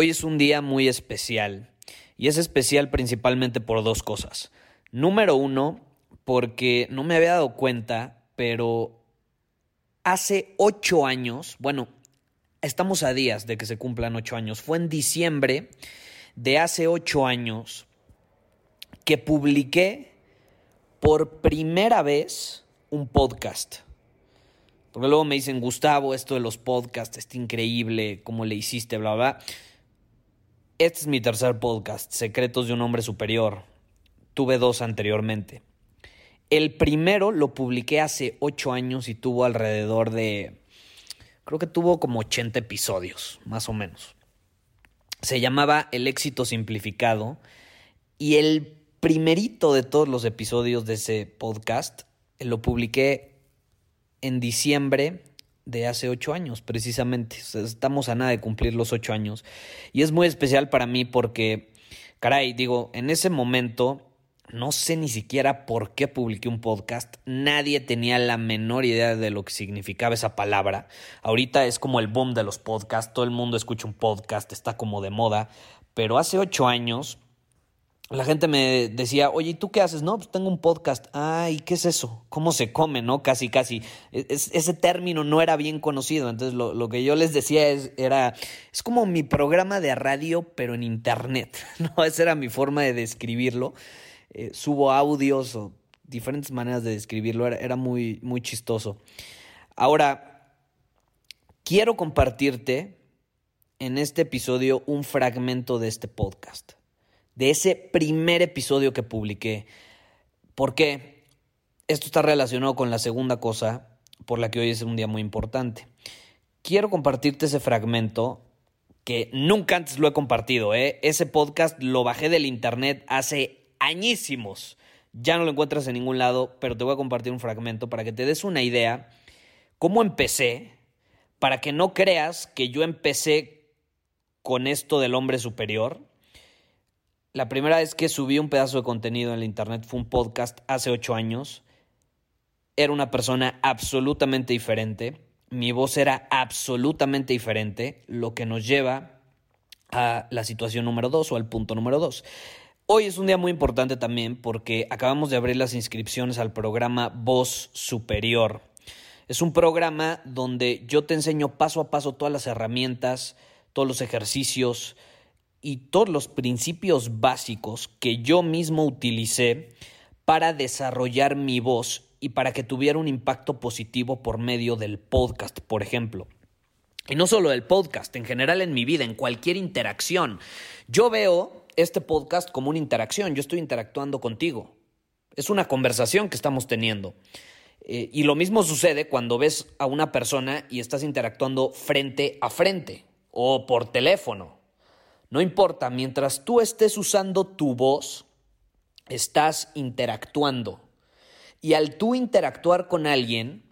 Hoy es un día muy especial y es especial principalmente por dos cosas. Número uno, porque no me había dado cuenta, pero hace ocho años, bueno, estamos a días de que se cumplan ocho años, fue en diciembre de hace ocho años que publiqué por primera vez un podcast. Porque luego me dicen, Gustavo, esto de los podcasts está increíble, cómo le hiciste, bla, bla. Este es mi tercer podcast, Secretos de un Hombre Superior. Tuve dos anteriormente. El primero lo publiqué hace ocho años y tuvo alrededor de, creo que tuvo como 80 episodios, más o menos. Se llamaba El éxito simplificado y el primerito de todos los episodios de ese podcast lo publiqué en diciembre de hace ocho años, precisamente. estamos a nada de cumplir los ocho años. Y es muy especial para mí porque, caray, digo, en ese momento no sé ni siquiera por qué publiqué un podcast. Nadie tenía la menor idea de lo que significaba esa palabra. Ahorita es como el boom de los podcasts. Todo el mundo escucha un podcast, está como de moda. Pero hace ocho años la gente me decía, oye, ¿y tú qué haces? No, pues tengo un podcast. Ay, ¿qué es eso? ¿Cómo se come? ¿No? Casi, casi. E-, ese término no era bien conocido. Entonces, lo, que yo les decía es, era, es como mi programa de radio, pero en internet. ¿no? Esa era mi forma de describirlo. Eh, subo audios o diferentes maneras de describirlo. Era, era muy, muy chistoso. Ahora, quiero compartirte en este episodio un fragmento de este podcast de ese primer episodio que publiqué. ¿Por qué? Esto está relacionado con la segunda cosa por la que hoy es un día muy importante. Quiero compartirte ese fragmento que nunca antes lo he compartido. ¿eh? Ese podcast lo bajé del internet hace añísimos. Ya no lo encuentras en ningún lado, pero te voy a compartir un fragmento para que te des una idea cómo empecé, para que no creas que yo empecé con esto del hombre superior la primera vez que subí un pedazo de contenido en la internet fue un podcast hace ocho años. Era una persona absolutamente diferente. Mi voz era absolutamente diferente, lo que nos lleva a la situación número dos o al punto número dos. Hoy es un día muy importante también porque acabamos de abrir las inscripciones al programa Voz Superior. Es un programa donde yo te enseño paso a paso todas las herramientas, todos los ejercicios, y todos los principios básicos que yo mismo utilicé para desarrollar mi voz y para que tuviera un impacto positivo por medio del podcast, por ejemplo. Y no solo del podcast, en general en mi vida, en cualquier interacción. Yo veo este podcast como una interacción, yo estoy interactuando contigo. Es una conversación que estamos teniendo. Eh, y lo mismo sucede cuando ves a una persona y estás interactuando frente a frente o por teléfono no importa, mientras tú estés usando tu voz, estás interactuando. Y al tú interactuar con alguien,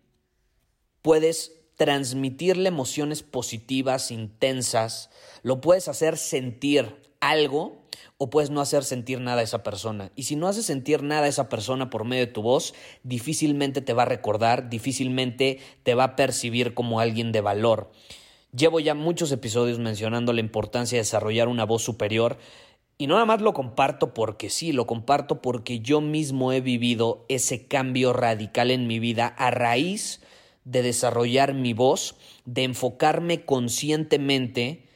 puedes transmitirle emociones positivas, intensas, lo puedes hacer sentir algo o puedes no hacer sentir nada a esa persona. Y si no haces sentir nada a esa persona por medio de tu voz, difícilmente te va a recordar, difícilmente te va a percibir como alguien de valor. Llevo ya muchos episodios mencionando la importancia de desarrollar una voz superior y no nada más lo comparto porque sí, lo comparto porque yo mismo he vivido ese cambio radical en mi vida a raíz de desarrollar mi voz, de enfocarme conscientemente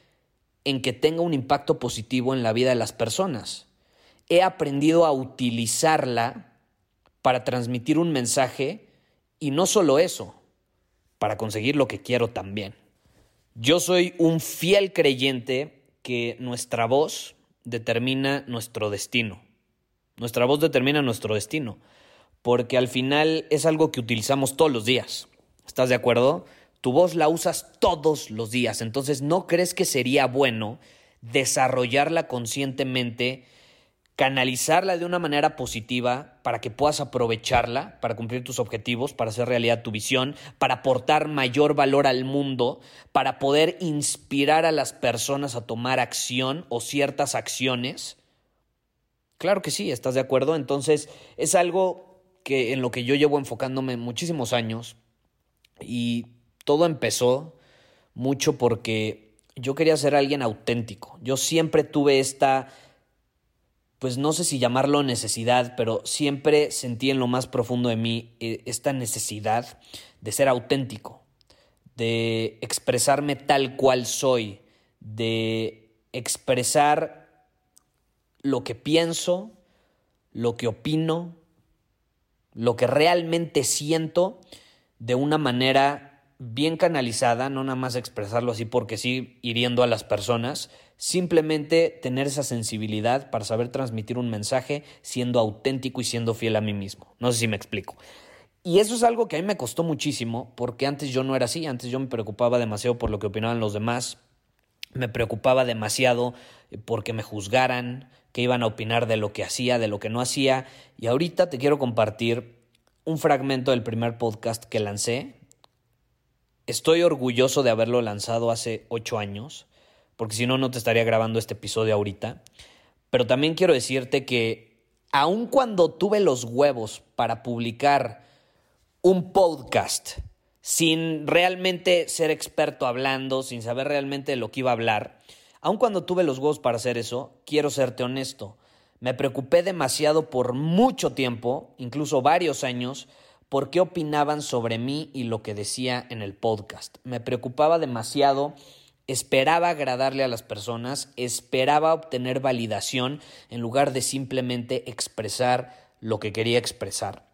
en que tenga un impacto positivo en la vida de las personas. He aprendido a utilizarla para transmitir un mensaje y no solo eso, para conseguir lo que quiero también. Yo soy un fiel creyente que nuestra voz determina nuestro destino. Nuestra voz determina nuestro destino, porque al final es algo que utilizamos todos los días. ¿Estás de acuerdo? Tu voz la usas todos los días, entonces ¿no crees que sería bueno desarrollarla conscientemente canalizarla de una manera positiva para que puedas aprovecharla para cumplir tus objetivos, para hacer realidad tu visión, para aportar mayor valor al mundo, para poder inspirar a las personas a tomar acción o ciertas acciones. Claro que sí, ¿estás de acuerdo? Entonces es algo que en lo que yo llevo enfocándome muchísimos años y todo empezó mucho porque yo quería ser alguien auténtico. Yo siempre tuve esta pues no sé si llamarlo necesidad, pero siempre sentí en lo más profundo de mí eh, esta necesidad de ser auténtico, de expresarme tal cual soy, de expresar lo que pienso, lo que opino, lo que realmente siento de una manera bien canalizada, no nada más expresarlo así porque sí, hiriendo a las personas, simplemente tener esa sensibilidad para saber transmitir un mensaje siendo auténtico y siendo fiel a mí mismo. No sé si me explico. Y eso es algo que a mí me costó muchísimo porque antes yo no era así, antes yo me preocupaba demasiado por lo que opinaban los demás, me preocupaba demasiado eh, porque me juzgaran, que iban a opinar de lo que hacía, de lo que no hacía, y ahorita te quiero compartir un fragmento del primer podcast que lancé, Estoy orgulloso de haberlo lanzado hace ocho años, porque si no, no te estaría grabando este episodio ahorita. Pero también quiero decirte que aun cuando tuve los huevos para publicar un podcast sin realmente ser experto hablando, sin saber realmente de lo que iba a hablar, aun cuando tuve los huevos para hacer eso, quiero serte honesto. Me preocupé demasiado por mucho tiempo, incluso varios años, por qué opinaban sobre mí y lo que decía en el podcast. Me preocupaba demasiado, esperaba agradarle a las personas, esperaba obtener validación en lugar de simplemente expresar lo que quería expresar.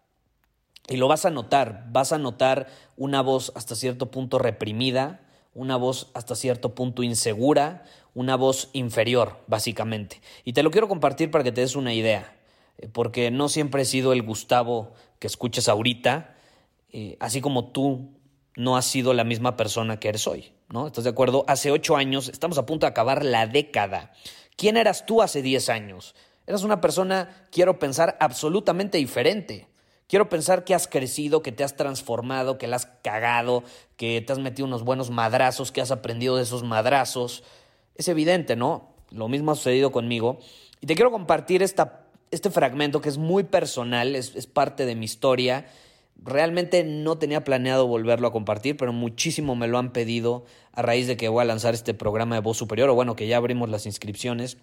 Y lo vas a notar, vas a notar una voz hasta cierto punto reprimida, una voz hasta cierto punto insegura, una voz inferior, básicamente. Y te lo quiero compartir para que te des una idea, porque no siempre he sido el Gustavo que escuches ahorita, eh, así como tú no has sido la misma persona que eres hoy, ¿no? ¿Estás de acuerdo? Hace ocho años, estamos a punto de acabar la década. ¿Quién eras tú hace diez años? Eras una persona, quiero pensar, absolutamente diferente. Quiero pensar que has crecido, que te has transformado, que la has cagado, que te has metido unos buenos madrazos, que has aprendido de esos madrazos. Es evidente, ¿no? Lo mismo ha sucedido conmigo. Y te quiero compartir esta este fragmento que es muy personal, es, parte de mi historia. Realmente no tenía planeado volverlo a compartir, pero muchísimo me lo han pedido a raíz de que voy a lanzar este programa de voz superior, o bueno, que ya abrimos las inscripciones.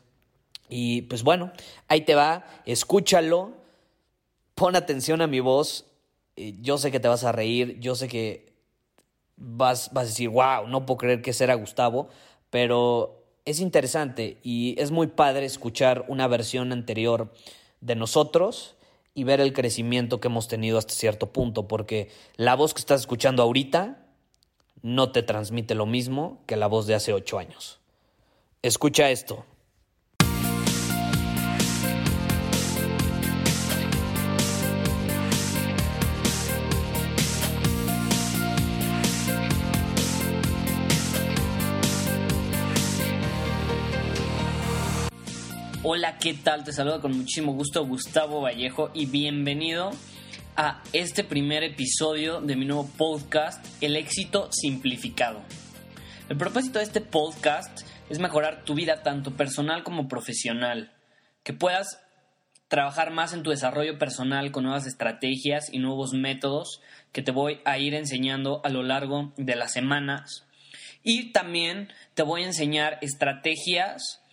Y pues bueno, ahí te va, escúchalo, pon atención a mi voz. Yo sé que te vas a reír, yo sé que vas, vas a decir, wow, no puedo creer que será Gustavo, pero es interesante y es muy padre escuchar una versión anterior de nosotros y ver el crecimiento que hemos tenido hasta cierto punto, porque la voz que estás escuchando ahorita no te transmite lo mismo que la voz de hace ocho años. Escucha esto. Hola, ¿qué tal? Te saludo con muchísimo gusto Gustavo Vallejo y bienvenido a este primer episodio de mi nuevo podcast, El éxito simplificado. El propósito de este podcast es mejorar tu vida tanto personal como profesional, que puedas trabajar más en tu desarrollo personal con nuevas estrategias y nuevos métodos que te voy a ir enseñando a lo largo de las semanas. Y también te voy a enseñar estrategias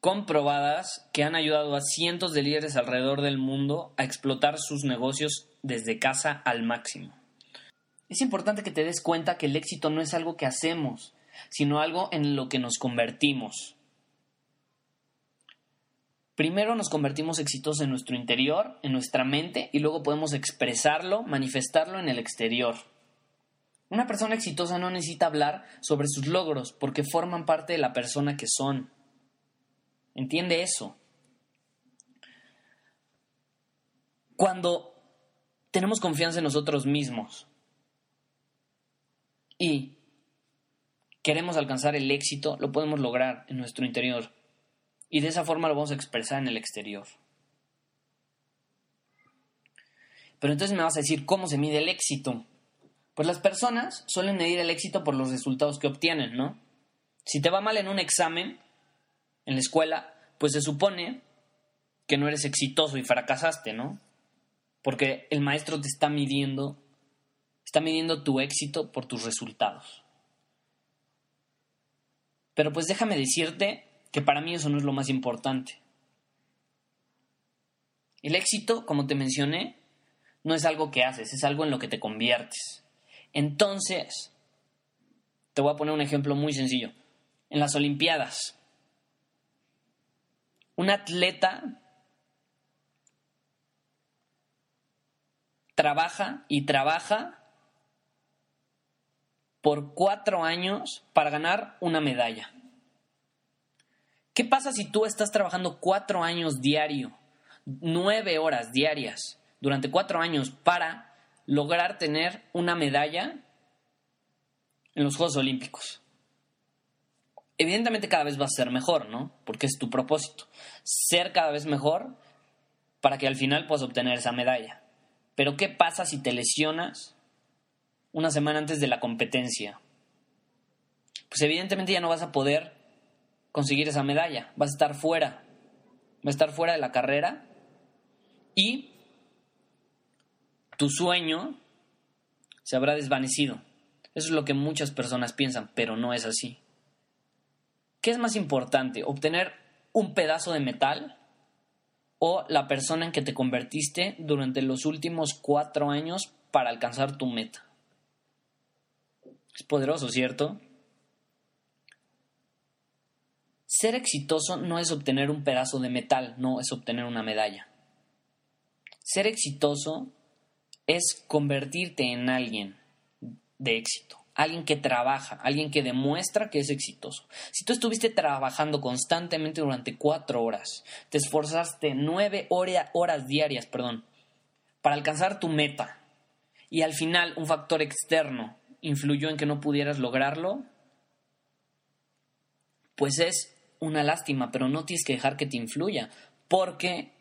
comprobadas que han ayudado a cientos de líderes alrededor del mundo a explotar sus negocios desde casa al máximo. Es importante que te des cuenta que el éxito no es algo que hacemos, sino algo en lo que nos convertimos. Primero nos convertimos exitosos en nuestro interior, en nuestra mente, y luego podemos expresarlo, manifestarlo en el exterior. Una persona exitosa no necesita hablar sobre sus logros porque forman parte de la persona que son. Entiende eso. Cuando tenemos confianza en nosotros mismos y queremos alcanzar el éxito, lo podemos lograr en nuestro interior. Y de esa forma lo vamos a expresar en el exterior. Pero entonces me vas a decir, ¿cómo se mide el éxito? Pues las personas suelen medir el éxito por los resultados que obtienen, ¿no? Si te va mal en un examen, en la escuela, pues se supone que no eres exitoso y fracasaste, ¿no? Porque el maestro te está midiendo, está midiendo tu éxito por tus resultados. Pero pues déjame decirte que para mí eso no es lo más importante. El éxito, como te mencioné, no es algo que haces, es algo en lo que te conviertes. Entonces, te voy a poner un ejemplo muy sencillo. En las Olimpiadas, un atleta trabaja y trabaja por cuatro años para ganar una medalla. ¿Qué pasa si tú estás trabajando cuatro años diario, nueve horas diarias, durante cuatro años para lograr tener una medalla en los Juegos Olímpicos? Evidentemente cada vez vas a ser mejor, ¿no? Porque es tu propósito. Ser cada vez mejor para que al final puedas obtener esa medalla. Pero ¿qué pasa si te lesionas una semana antes de la competencia? Pues evidentemente ya no vas a poder conseguir esa medalla. Vas a estar fuera. Vas a estar fuera de la carrera. Y tu sueño se habrá desvanecido. Eso es lo que muchas personas piensan, pero no es así. ¿Qué es más importante? ¿Obtener un pedazo de metal o la persona en que te convertiste durante los últimos cuatro años para alcanzar tu meta? Es poderoso, ¿cierto? Ser exitoso no es obtener un pedazo de metal, no es obtener una medalla. Ser exitoso es convertirte en alguien de éxito, alguien que trabaja, alguien que demuestra que es exitoso. Si tú estuviste trabajando constantemente durante cuatro horas, te esforzaste nueve horas diarias, perdón, para alcanzar tu meta, y al final un factor externo influyó en que no pudieras lograrlo, pues es una lástima, pero no tienes que dejar que te influya, porque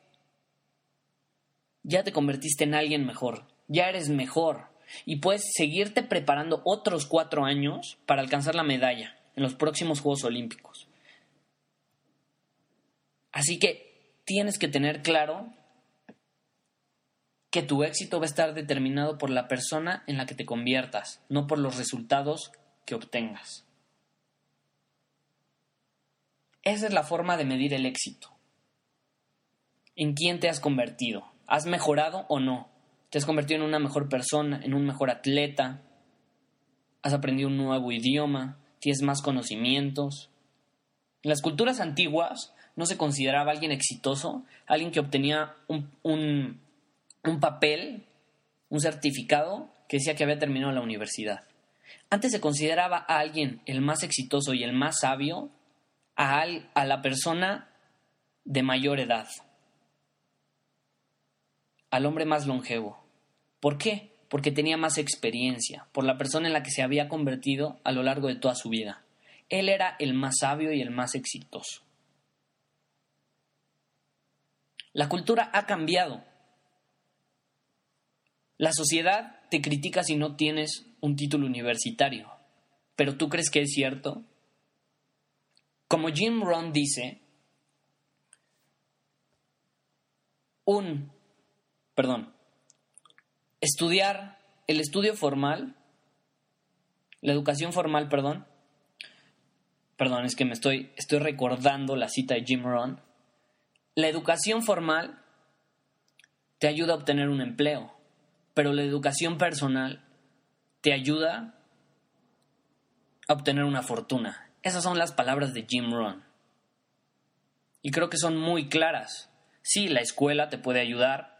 ya te convertiste en alguien mejor, ya eres mejor y puedes seguirte preparando otros cuatro años para alcanzar la medalla en los próximos Juegos Olímpicos. Así que tienes que tener claro que tu éxito va a estar determinado por la persona en la que te conviertas, no por los resultados que obtengas. Esa es la forma de medir el éxito. ¿En quién te has convertido? ¿Has mejorado o no? ¿Te has convertido en una mejor persona, en un mejor atleta? ¿Has aprendido un nuevo idioma? ¿Tienes más conocimientos? En las culturas antiguas no se consideraba alguien exitoso, alguien que obtenía un, un papel, un certificado que decía que había terminado la universidad. Antes se consideraba a alguien el más exitoso y el más sabio a, la persona de mayor edad, al hombre más longevo. ¿Por qué? Porque tenía más experiencia, por la persona en la que se había convertido a lo largo de toda su vida. Él era el más sabio y el más exitoso. La cultura ha cambiado. La sociedad te critica si no tienes un título universitario. ¿Pero tú crees que es cierto? Como Jim Rohn dice, un, perdón, estudiar el estudio formal, la educación formal, perdón, perdón, es que me estoy, estoy recordando la cita de Jim Rohn, la educación formal te ayuda a obtener un empleo, pero la educación personal te ayuda a obtener una fortuna. Esas son las palabras de Jim Rohn. Y creo que son muy claras. Sí, la escuela te puede ayudar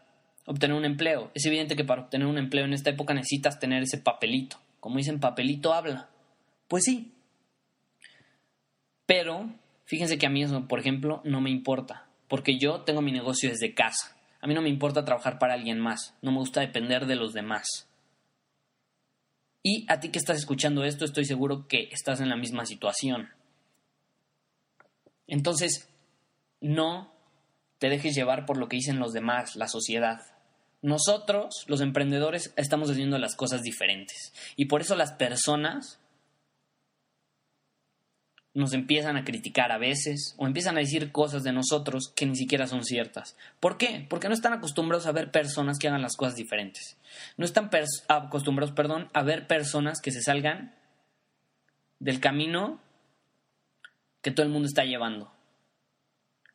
obtener un empleo. Es evidente que para obtener un empleo en esta época necesitas tener ese papelito. Como dicen, papelito habla. Pues sí. Pero fíjense que a mí eso, por ejemplo, no me importa. Porque yo tengo mi negocio desde casa. A mí no me importa trabajar para alguien más. No me gusta depender de los demás. Y a ti que estás escuchando esto, estoy seguro que estás en la misma situación. Entonces, no te dejes llevar por lo que dicen los demás, la sociedad. Nosotros, los emprendedores, estamos haciendo las cosas diferentes. Y por eso las personas nos empiezan a criticar a veces o empiezan a decir cosas de nosotros que ni siquiera son ciertas. ¿Por qué? Porque no están acostumbrados a ver personas que hagan las cosas diferentes. No están acostumbrados, perdón, a ver personas que se salgan del camino que todo el mundo está llevando.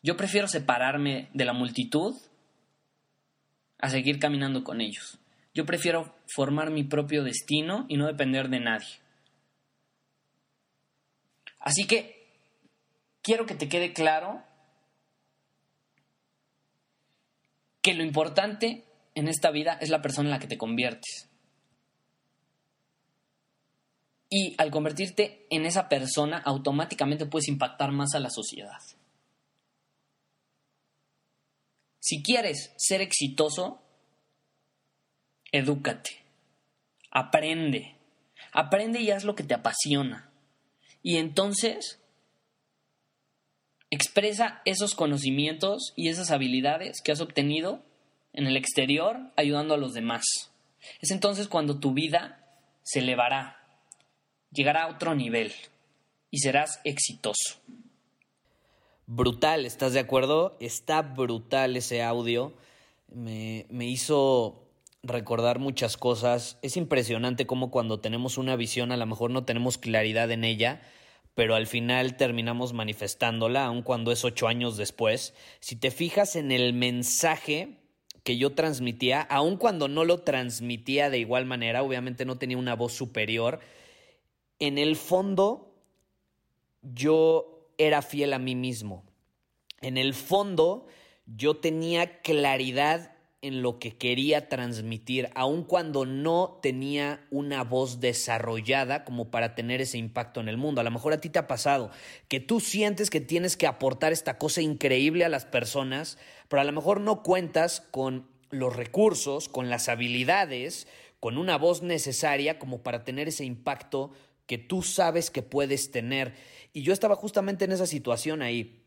Yo prefiero separarme de la multitud a seguir caminando con ellos. Yo prefiero formar mi propio destino y no depender de nadie. Así que quiero que te quede claro que lo importante en esta vida es la persona en la que te conviertes. Y al convertirte en esa persona, automáticamente puedes impactar más a la sociedad. Si quieres ser exitoso, edúcate, aprende, aprende y haz lo que te apasiona. Y entonces expresa esos conocimientos y esas habilidades que has obtenido en el exterior ayudando a los demás. Es entonces cuando tu vida se elevará, llegará a otro nivel y serás exitoso. Brutal, ¿estás de acuerdo? Está brutal ese audio. Me, me hizo recordar muchas cosas. Es impresionante cómo cuando tenemos una visión a lo mejor no tenemos claridad en ella, pero al final terminamos manifestándola, aun cuando es ocho años después. Si te fijas en el mensaje que yo transmitía, aun cuando no lo transmitía de igual manera, obviamente no tenía una voz superior, en el fondo yo era fiel a mí mismo. En el fondo yo tenía claridad en lo que quería transmitir, aun cuando no tenía una voz desarrollada como para tener ese impacto en el mundo. A lo mejor a ti te ha pasado que tú sientes que tienes que aportar esta cosa increíble a las personas, pero a lo mejor no cuentas con los recursos, con las habilidades, con una voz necesaria como para tener ese impacto que tú sabes que puedes tener. Y yo estaba justamente en esa situación ahí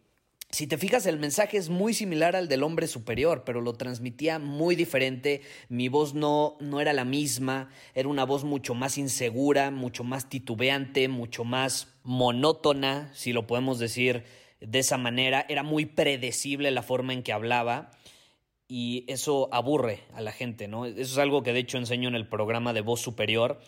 si te fijas, el mensaje es muy similar al del hombre superior, pero lo transmitía muy diferente. Mi voz no, no era la misma, era una voz mucho más insegura, mucho más titubeante, mucho más monótona, si lo podemos decir de esa manera. Era muy predecible la forma en que hablaba y eso aburre a la gente, ¿no? Eso es algo que de hecho enseño en el programa de voz superior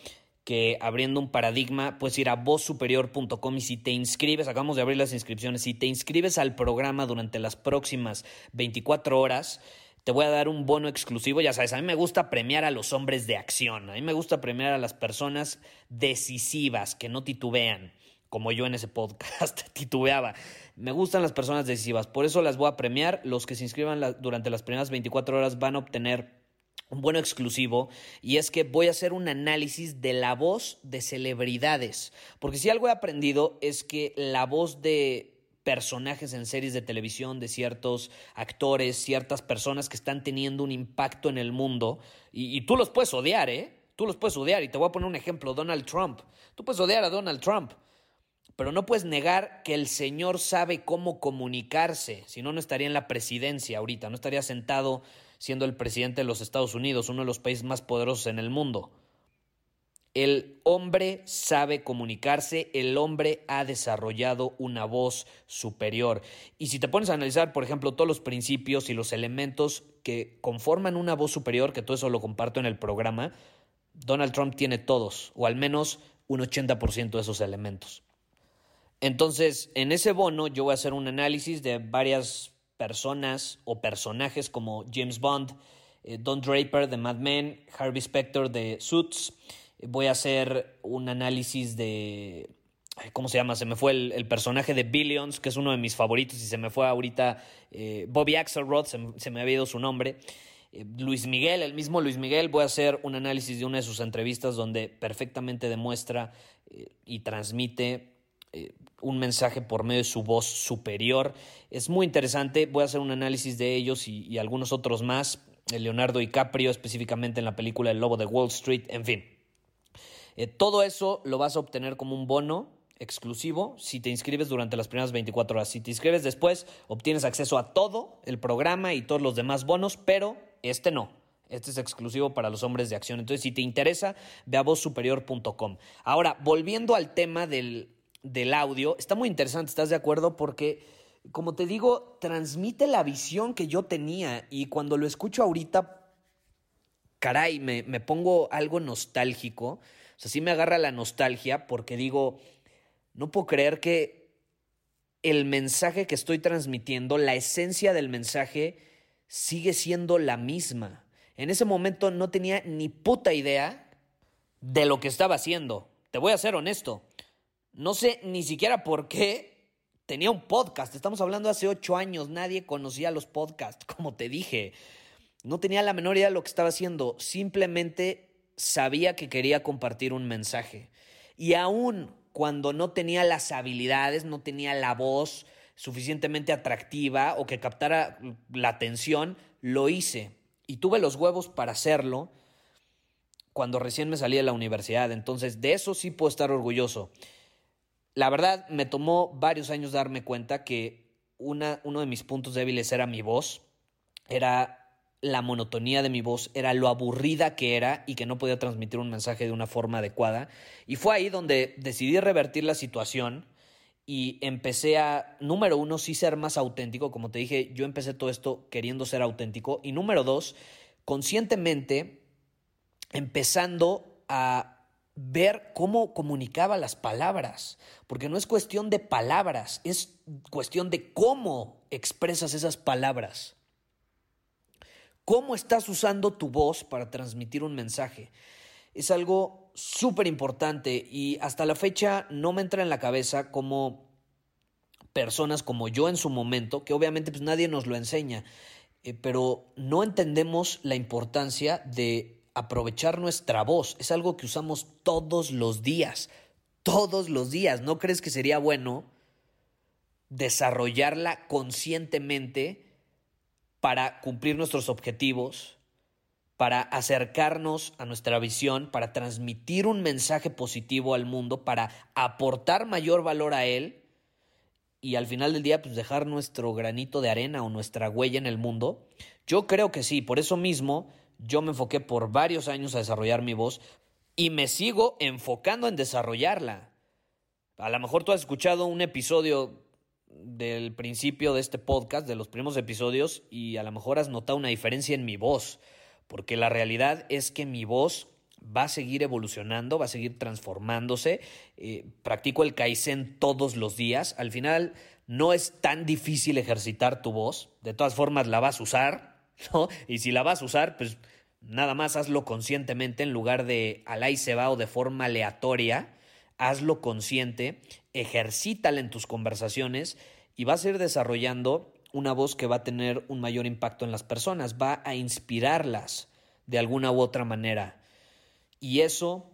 que abriendo un paradigma puedes ir a vozsuperior.com y si te inscribes, acabamos de abrir las inscripciones, si te inscribes al programa durante las próximas 24 horas, te voy a dar un bono exclusivo. Ya sabes, a mí me gusta premiar a los hombres de acción, a mí me gusta premiar a las personas decisivas que no titubean, como yo en ese podcast titubeaba. Me gustan las personas decisivas, por eso las voy a premiar. Los que se inscriban durante las primeras 24 horas van a obtener un bueno exclusivo y es que voy a hacer un análisis de la voz de celebridades, porque si algo he aprendido es que la voz de personajes en series de televisión, de ciertos actores, ciertas personas que están teniendo un impacto en el mundo, y, y tú los puedes odiar, ¿eh? Tú los puedes odiar, y te voy a poner un ejemplo, Donald Trump. Tú puedes odiar a Donald Trump, pero no puedes negar que el señor sabe cómo comunicarse, si no, no estaría en la presidencia ahorita, no estaría sentado siendo el presidente de los Estados Unidos, uno de los países más poderosos en el mundo. El hombre sabe comunicarse, el hombre ha desarrollado una voz superior. Y si te pones a analizar, por ejemplo, todos los principios y los elementos que conforman una voz superior, que todo eso lo comparto en el programa, Donald Trump tiene todos, o al menos un 80% de esos elementos. Entonces, en ese bono yo voy a hacer un análisis de varias personas o personajes como James Bond, eh, Don Draper de Mad Men, Harvey Specter de Suits voy a hacer un análisis de... ¿Cómo se llama? Se me fue el, personaje de Billions, que es uno de mis favoritos, y se me fue ahorita eh, Bobby Axelrod, se, me había ido su nombre. Eh, Luis Miguel, el mismo Luis Miguel, voy a hacer un análisis de una de sus entrevistas donde perfectamente demuestra eh, y transmite un mensaje por medio de su voz superior. Es muy interesante, voy a hacer un análisis de ellos y, algunos otros más. Leonardo DiCaprio, específicamente en la película El Lobo de Wall Street, en fin. Eh, todo eso lo vas a obtener como un bono exclusivo si te inscribes durante las primeras 24 horas. Si te inscribes después, obtienes acceso a todo el programa y todos los demás bonos, pero este no. Este es exclusivo para los hombres de acción. Entonces, si te interesa, ve a vozsuperior.com. Ahora, volviendo al tema del, del audio, está muy interesante, ¿estás de acuerdo? Porque como te digo, transmite la visión que yo tenía y cuando lo escucho ahorita, caray, me, me pongo algo nostálgico. O sea, sí me agarra la nostalgia porque digo, no puedo creer que el mensaje que estoy transmitiendo, la esencia del mensaje, sigue siendo la misma. En ese momento no tenía ni puta idea de lo que estaba haciendo. Te voy a ser honesto. No sé ni siquiera por qué tenía un podcast. Estamos hablando hace ocho años. Nadie conocía los podcasts, como te dije. No tenía la menor idea de lo que estaba haciendo. Simplemente sabía que quería compartir un mensaje. Y aún cuando no tenía las habilidades, no tenía la voz suficientemente atractiva o que captara la atención, lo hice. Y tuve los huevos para hacerlo cuando recién me salí de la universidad. Entonces, de eso sí puedo estar orgulloso. La verdad, me tomó varios años darme cuenta que una, uno de mis puntos débiles era mi voz, era la monotonía de mi voz, era lo aburrida que era y que no podía transmitir un mensaje de una forma adecuada. Y fue ahí donde decidí revertir la situación y empecé a, número uno, sí ser más auténtico. Como te dije, yo empecé todo esto queriendo ser auténtico. Y número dos, conscientemente empezando a ver cómo comunicaba las palabras, porque no es cuestión de palabras, es cuestión de cómo expresas esas palabras. ¿Cómo estás usando tu voz para transmitir un mensaje? Es algo súper importante y hasta la fecha no me entra en la cabeza como personas como yo en su momento, que obviamente pues nadie nos lo enseña, eh, pero no entendemos la importancia de aprovechar nuestra voz. Es algo que usamos todos los días, todos los días. ¿No crees que sería bueno desarrollarla conscientemente para cumplir nuestros objetivos, para acercarnos a nuestra visión, para transmitir un mensaje positivo al mundo, para aportar mayor valor a él? y al final del día pues dejar nuestro granito de arena o nuestra huella en el mundo? Yo creo que sí, por eso mismo yo me enfoqué por varios años a desarrollar mi voz y me sigo enfocando en desarrollarla. A lo mejor tú has escuchado un episodio del principio de este podcast, de los primeros episodios, y a lo mejor has notado una diferencia en mi voz, porque la realidad es que mi voz va a seguir evolucionando, va a seguir transformándose. Eh, practico el Kaizen todos los días. Al final no es tan difícil ejercitar tu voz. De todas formas la vas a usar. Y si la vas a usar, pues nada más hazlo conscientemente en lugar de al ahí se va o de forma aleatoria. Hazlo consciente, ejercítala en tus conversaciones y vas a ir desarrollando una voz que va a tener un mayor impacto en las personas, va a inspirarlas de alguna u otra manera. Y eso,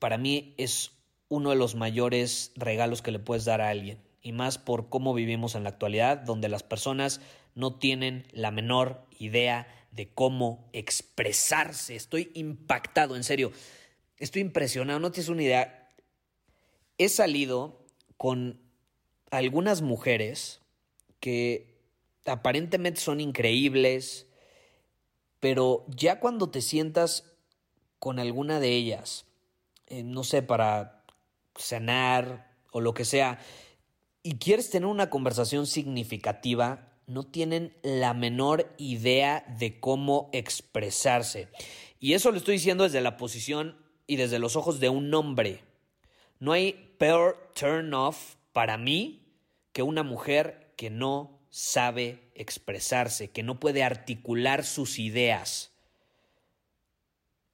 para mí, es uno de los mayores regalos que le puedes dar a alguien y más por cómo vivimos en la actualidad, donde las personas no tienen la menor idea de cómo expresarse. Estoy impactado, en serio. Estoy impresionado, no tienes una idea. He salido con algunas mujeres que aparentemente son increíbles, pero ya cuando te sientas con alguna de ellas, eh, no sé, para cenar o lo que sea, y quieres tener una conversación significativa, no tienen la menor idea de cómo expresarse. Y eso lo estoy diciendo desde la posición y desde los ojos de un hombre. No hay peor turn off para mí que una mujer que no sabe expresarse, que no puede articular sus ideas.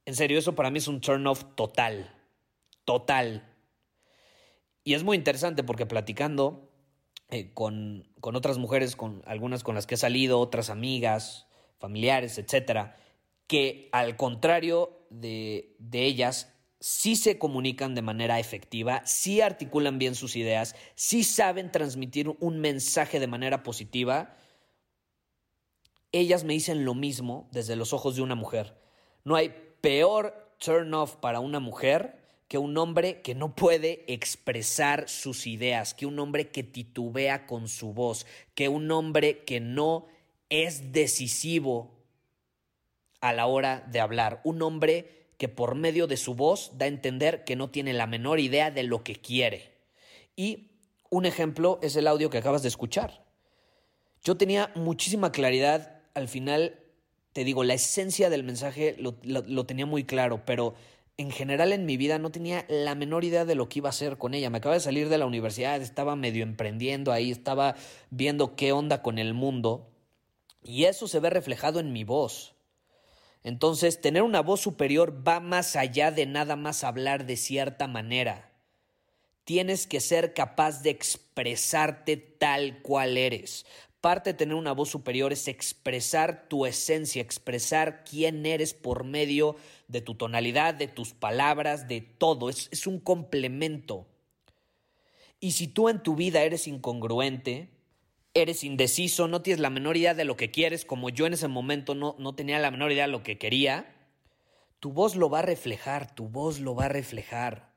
En serio, eso para mí es un turn off total. Total. Y es muy interesante porque platicando eh, con, con, otras mujeres, con algunas con las que he salido, otras amigas, familiares, etcétera, que al contrario de, de ellas, sí se comunican de manera efectiva, sí articulan bien sus ideas, sí saben transmitir un mensaje de manera positiva, ellas me dicen lo mismo desde los ojos de una mujer. No hay peor turn off para una mujer que un hombre que no puede expresar sus ideas, que un hombre que titubea con su voz, que un hombre que no es decisivo a la hora de hablar, un hombre que por medio de su voz da a entender que no tiene la menor idea de lo que quiere. Y un ejemplo es el audio que acabas de escuchar. Yo tenía muchísima claridad, al final, te digo, la esencia del mensaje lo, lo tenía muy claro, pero en general en mi vida no tenía la menor idea de lo que iba a hacer con ella. Me acaba de salir de la universidad, estaba medio emprendiendo ahí, estaba viendo qué onda con el mundo. Y eso se ve reflejado en mi voz. Entonces, tener una voz superior va más allá de nada más hablar de cierta manera. Tienes que ser capaz de expresarte tal cual eres. Parte de tener una voz superior es expresar tu esencia, expresar quién eres por medio de tu tonalidad, de tus palabras, de todo. Es, es un complemento. Y si tú en tu vida eres incongruente, eres indeciso, no tienes la menor idea de lo que quieres, como yo en ese momento no, no tenía la menor idea de lo que quería, tu voz lo va a reflejar, tu voz lo va a reflejar.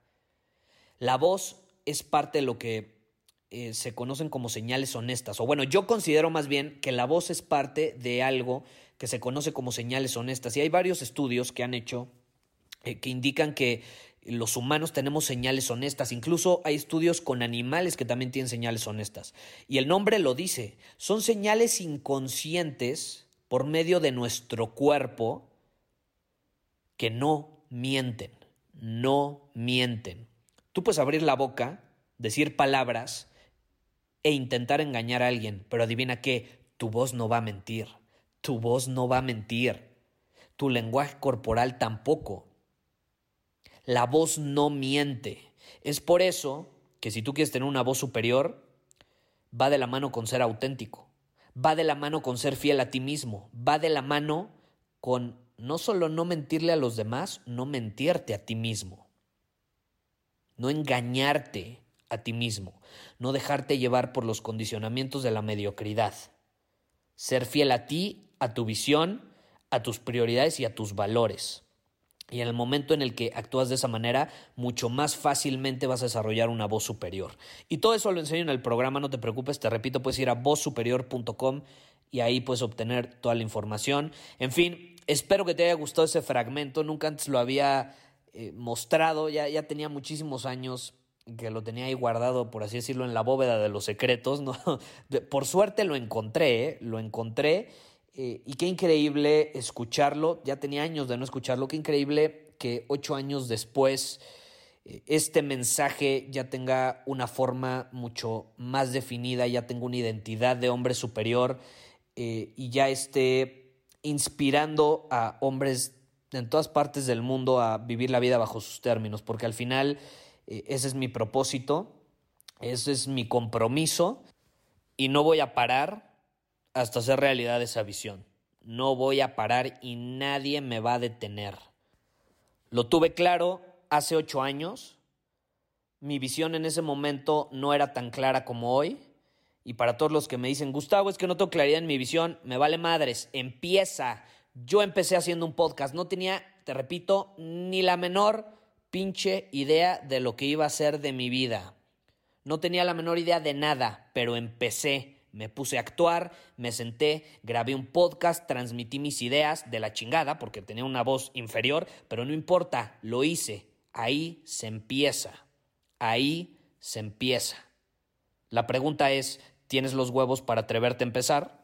La voz es parte de lo que eh, se conocen como señales honestas. O bueno, yo considero más bien que la voz es parte de algo que se conoce como señales honestas. Y hay varios estudios que han hecho eh, que indican que los humanos tenemos señales honestas. Incluso hay estudios con animales que también tienen señales honestas. Y el nombre lo dice. Son señales inconscientes por medio de nuestro cuerpo que no mienten. No mienten. Tú puedes abrir la boca, decir palabras e intentar engañar a alguien, pero adivina qué, tu voz no va a mentir, tu voz no va a mentir, tu lenguaje corporal tampoco. La voz no miente. Es por eso que si tú quieres tener una voz superior, va de la mano con ser auténtico, va de la mano con ser fiel a ti mismo, va de la mano con no solo no mentirle a los demás, no mentirte a ti mismo, no engañarte, a ti mismo, no dejarte llevar por los condicionamientos de la mediocridad. Ser fiel a ti, a tu visión, a tus prioridades y a tus valores. Y en el momento en el que actúas de esa manera, mucho más fácilmente vas a desarrollar una voz superior. Y todo eso lo enseño en el programa, no te preocupes, te repito, puedes ir a vozsuperior.com y ahí puedes obtener toda la información. En fin, espero que te haya gustado ese fragmento, nunca antes lo había eh, mostrado, ya, ya tenía muchísimos años que lo tenía ahí guardado, por así decirlo, en la bóveda de los secretos, ¿no? Por suerte lo encontré, ¿eh? lo encontré, eh, y qué increíble escucharlo, ya tenía años de no escucharlo, qué increíble que ocho años después eh, este mensaje ya tenga una forma mucho más definida, ya tenga una identidad de hombre superior y ya esté inspirando a hombres en todas partes del mundo a vivir la vida bajo sus términos, porque al final eh, ese es mi propósito, ese es mi compromiso y no voy a parar hasta hacer realidad esa visión. No voy a parar y nadie me va a detener. Lo tuve claro hace ocho años. Mi visión en ese momento no era tan clara como hoy. Y para todos los que me dicen, Gustavo, es que no tengo claridad en mi visión, me vale madres, empieza. Yo empecé haciendo un podcast, no tenía, te repito, ni la menor pinche idea de lo que iba a ser de mi vida. No tenía la menor idea de nada, pero empecé. Me puse a actuar, me senté, grabé un podcast, transmití mis ideas de la chingada porque tenía una voz inferior, pero no importa, lo hice. Ahí se empieza. Ahí se empieza. La pregunta es, ¿tienes los huevos para atreverte a empezar?